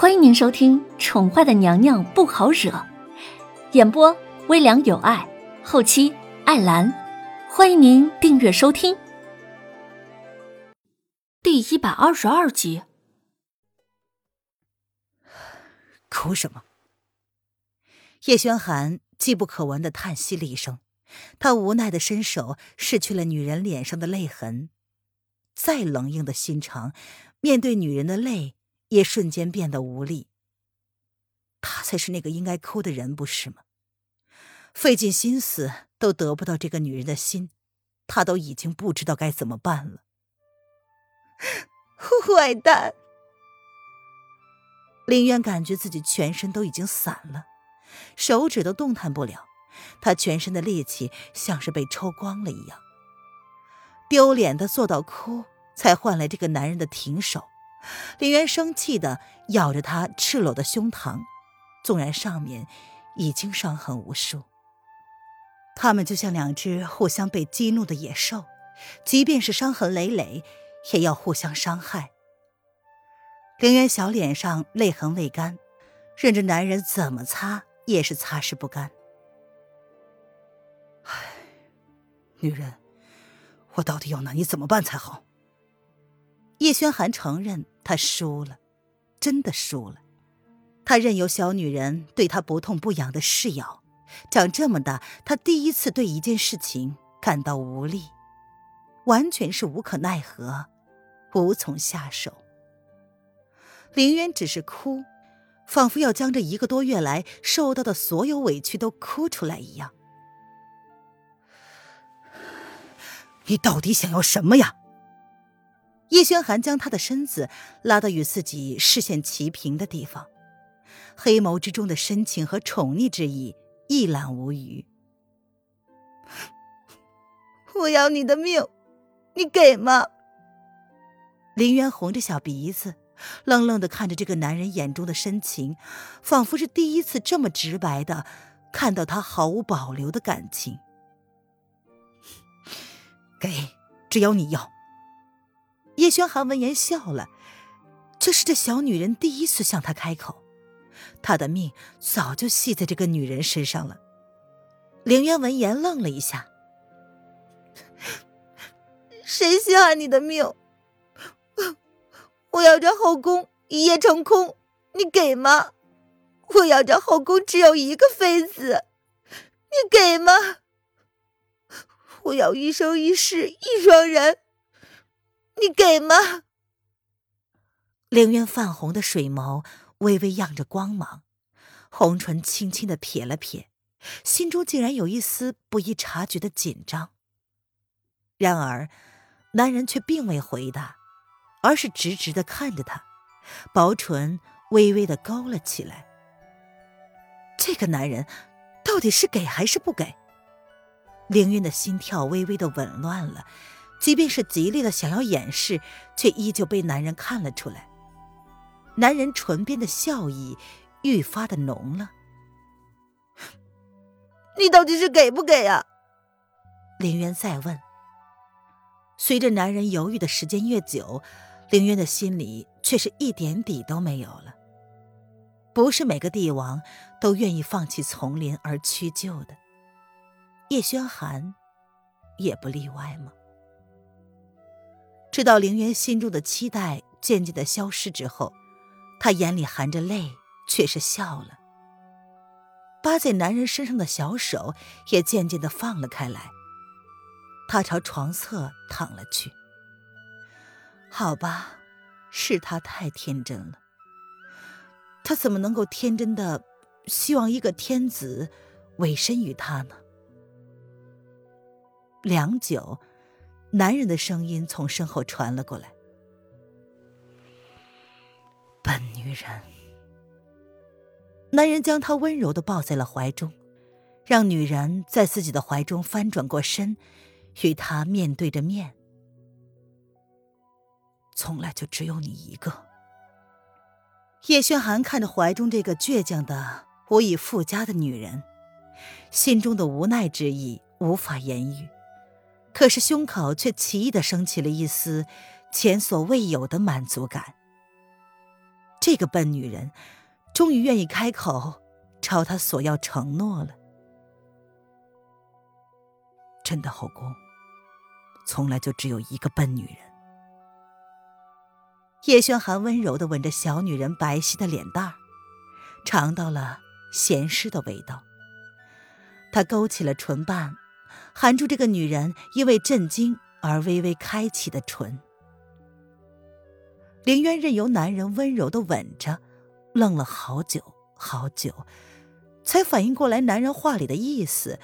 欢迎您收听《宠坏的娘娘不好惹》，演播微凉有爱，后期艾兰。欢迎您订阅收听。第一百二十二集。哭什么？叶轩寒机不可闻的叹息了一声，他无奈的伸手拭去了女人脸上的泪痕。再冷硬的心肠，面对女人的泪。也瞬间变得无力。他才是那个应该哭的人，不是吗？费尽心思都得不到这个女人的心，他都已经不知道该怎么办了。坏蛋！林渊感觉自己全身都已经散了，手指都动弹不了，他全身的力气像是被抽光了一样。丢脸的做到哭，才换来这个男人的停手。林渊生气的咬着他赤裸的胸膛，纵然上面已经伤痕无数，他们就像两只互相被激怒的野兽，即便是伤痕累累，也要互相伤害。林渊小脸上泪痕未干，任着男人怎么擦也是擦拭不干。唉，女人，我到底要拿你怎么办才好？叶轩寒承认他输了，真的输了。他任由小女人对他不痛不痒的噬咬，长这么大，他第一次对一件事情感到无力，完全是无可奈何，无从下手。林渊只是哭，仿佛要将这一个多月来受到的所有委屈都哭出来一样。你到底想要什么呀？叶轩寒将他的身子拉到与自己视线齐平的地方，黑眸之中的深情和宠溺之意一览无余。我要你的命，你给吗？林渊红着小鼻子，愣愣的看着这个男人眼中的深情，仿佛是第一次这么直白的看到他毫无保留的感情。给，只要你要。叶轩寒闻言笑了，这是这小女人第一次向他开口，他的命早就系在这个女人身上了。凌渊闻言愣了一下：“ 谁稀罕你的命？我要这后宫一夜成空，你给吗？我要这后宫只有一个妃子，你给吗？我要一生一世一双人。”你给吗？凌渊泛红的水眸微微漾着光芒，红唇轻轻的撇了撇，心中竟然有一丝不易察觉的紧张。然而，男人却并未回答，而是直直的看着他，薄唇微微的勾了起来。这个男人到底是给还是不给？凌渊的心跳微微的紊乱了。即便是极力的想要掩饰，却依旧被男人看了出来。男人唇边的笑意愈发的浓了。你到底是给不给啊？林渊再问。随着男人犹豫的时间越久，林渊的心里却是一点底都没有了。不是每个帝王都愿意放弃丛林而屈就的，叶轩寒也不例外吗？直到凌渊心中的期待渐渐的消失之后，他眼里含着泪，却是笑了。扒在男人身上的小手也渐渐的放了开来。他朝床侧躺了去。好吧，是他太天真了。他怎么能够天真的希望一个天子委身于他呢？良久。男人的声音从身后传了过来：“笨女人。”男人将她温柔的抱在了怀中，让女人在自己的怀中翻转过身，与他面对着面。从来就只有你一个。叶轩寒看着怀中这个倔强的、无以复加的女人，心中的无奈之意无法言喻。可是胸口却奇异的升起了一丝前所未有的满足感。这个笨女人终于愿意开口朝他索要承诺了。朕的后宫从来就只有一个笨女人。叶轩寒温柔的吻着小女人白皙的脸蛋儿，尝到了咸湿的味道。他勾起了唇瓣，含住这个女人因为震惊而微微开启的唇。凌渊任由男人温柔的吻着，愣了好久好久，才反应过来男人话里的意思，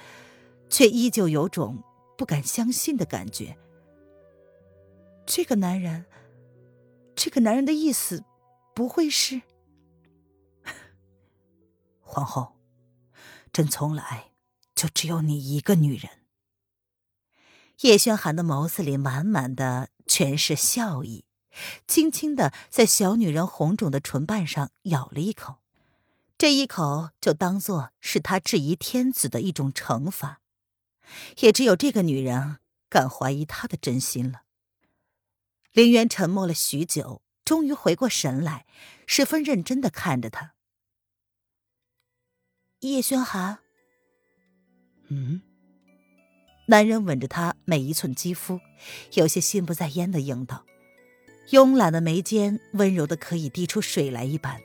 却依旧有种不敢相信的感觉。这个男人，这个男人的意思，不会是……皇后，朕从来就只有你一个女人。叶轩寒的眸子里满满的全是笑意。轻轻的在小女人红肿的唇瓣上咬了一口，这一口就当做是他质疑天子的一种惩罚。也只有这个女人敢怀疑他的真心了。林渊沉默了许久，终于回过神来，十分认真的看着他。叶轩寒，嗯，男人吻着她每一寸肌肤，有些心不在焉的应道。慵懒的眉间，温柔的可以滴出水来一般，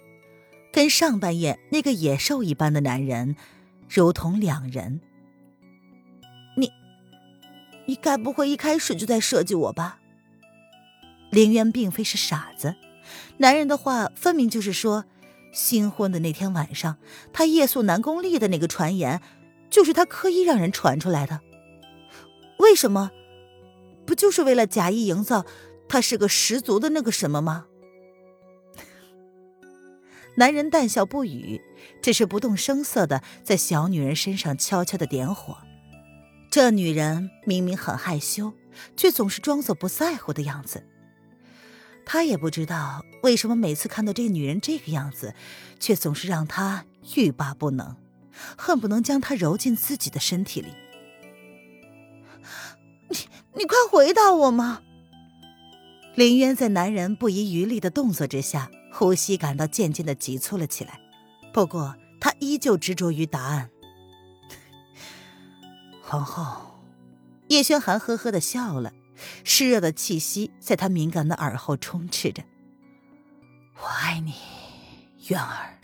跟上半夜那个野兽一般的男人，如同两人。你，你该不会一开始就在设计我吧？凌渊并非是傻子，男人的话分明就是说，新婚的那天晚上，他夜宿南宫丽的那个传言，就是他刻意让人传出来的。为什么？不就是为了假意营造？他是个十足的那个什么吗？男人淡笑不语，只是不动声色的在小女人身上悄悄的点火。这女人明明很害羞，却总是装作不在乎的样子。他也不知道为什么每次看到这个女人这个样子，却总是让他欲罢不能，恨不能将她揉进自己的身体里。你快回答我嘛！林渊在男人不遗余力的动作之下，呼吸感到渐渐的急促了起来。不过他依旧执着于答案。皇后，叶轩寒呵呵的笑了，湿热的气息在他敏感的耳后充斥着。我爱你，渊儿。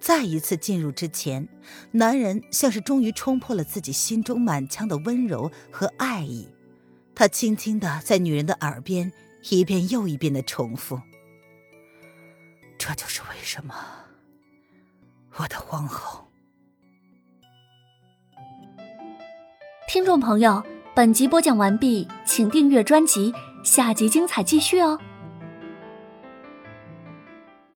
再一次进入之前，男人像是终于冲破了自己心中满腔的温柔和爱意。他轻轻的在女人的耳边一遍又一遍的重复：“这就是为什么，我的皇后。”听众朋友，本集播讲完毕，请订阅专辑，下集精彩继续哦。